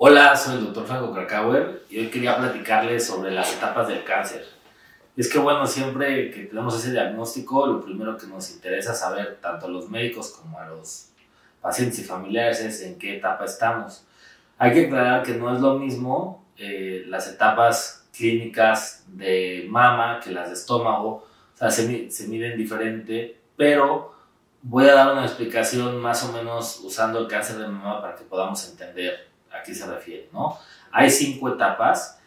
Hola, soy el doctor Franco Krakauer y hoy quería platicarles sobre las etapas del cáncer. Es que bueno, siempre que tenemos ese diagnóstico, lo primero que nos interesa saber, tanto a los médicos como a los pacientes y familiares, es en qué etapa estamos. Hay que aclarar que no es lo mismo eh, las etapas clínicas de mama que las de estómago, o sea, se, se miden diferente, pero voy a dar una explicación más o menos usando el cáncer de mama para que podamos entender a qué se refiere, ¿no? Hay cinco etapas,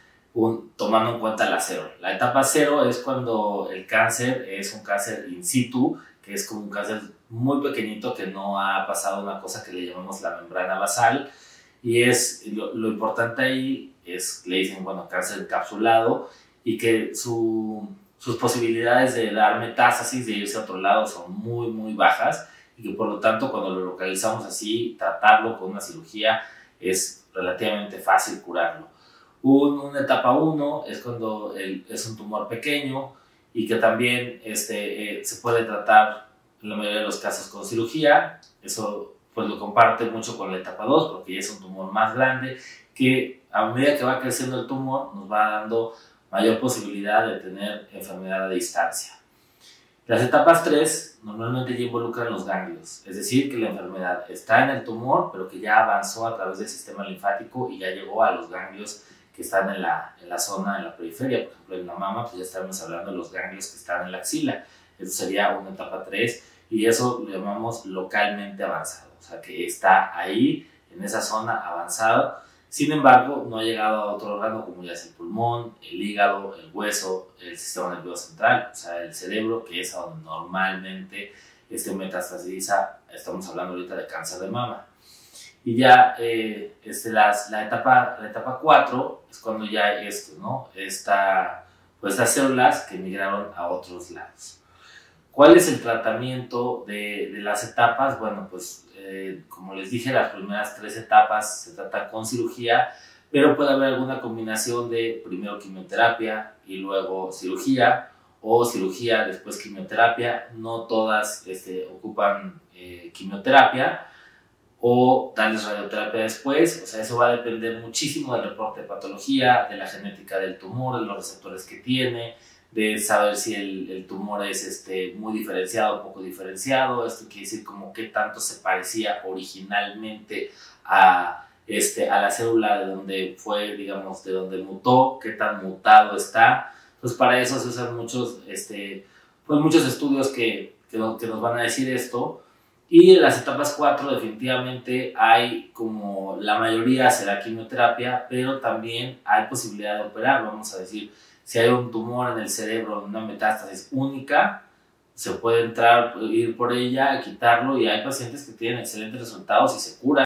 tomando en cuenta la cero. La etapa cero es cuando el cáncer es un cáncer in situ, que es como un cáncer muy pequeñito que no ha pasado una cosa que le llamamos la membrana basal. Y es lo, lo importante ahí es, le dicen, bueno, cáncer encapsulado y que su, sus posibilidades de dar metástasis, de irse a otro lado, son muy, muy bajas y que por lo tanto cuando lo localizamos así, tratarlo con una cirugía es relativamente fácil curarlo. Un, una etapa 1 es cuando es un tumor pequeño y que también este, eh, se puede tratar en la mayoría de los casos con cirugía. Eso pues lo comparte mucho con la etapa 2 porque ya es un tumor más grande que a medida que va creciendo el tumor nos va dando mayor posibilidad de tener enfermedad a distancia. Las etapas 3 normalmente ya involucran los ganglios, es decir, que la enfermedad está en el tumor, pero que ya avanzó a través del sistema linfático y ya llegó a los ganglios que están en la, en la zona, en la periferia. Por ejemplo, en la mama, pues ya estamos hablando de los ganglios que están en la axila. Eso sería una etapa 3 y eso lo llamamos localmente avanzado, o sea, que está ahí, en esa zona avanzada sin embargo, no ha llegado a otro órgano como ya es el pulmón, el hígado, el hueso, el sistema nervioso central, o sea, el cerebro, que es donde normalmente este metastasiza, estamos hablando ahorita de cáncer de mama. Y ya eh, este, la, etapa, la etapa 4 es cuando ya esto, ¿no? Pues estas células que migraron a otros lados. ¿Cuál es el tratamiento de, de las etapas? Bueno, pues eh, como les dije, las primeras tres etapas se tratan con cirugía, pero puede haber alguna combinación de primero quimioterapia y luego cirugía, o cirugía después quimioterapia. No todas este, ocupan eh, quimioterapia o darles radioterapia después. O sea, eso va a depender muchísimo del reporte de patología, de la genética del tumor, de los receptores que tiene, de saber si el, el, tumor es este, muy diferenciado poco diferenciado. Esto quiere decir como qué tanto se parecía originalmente a, este, a la célula de donde fue, digamos, de donde mutó, qué tan mutado está. Entonces para eso se usan muchos, este, pues muchos estudios que, que, que nos van a decir esto. Y en las etapas 4 definitivamente hay como la mayoría será quimioterapia, pero también hay posibilidad de operar, vamos a decir, si hay un tumor en el cerebro, una metástasis única, se puede entrar, ir por ella, quitarlo y hay pacientes que tienen excelentes resultados y se curan.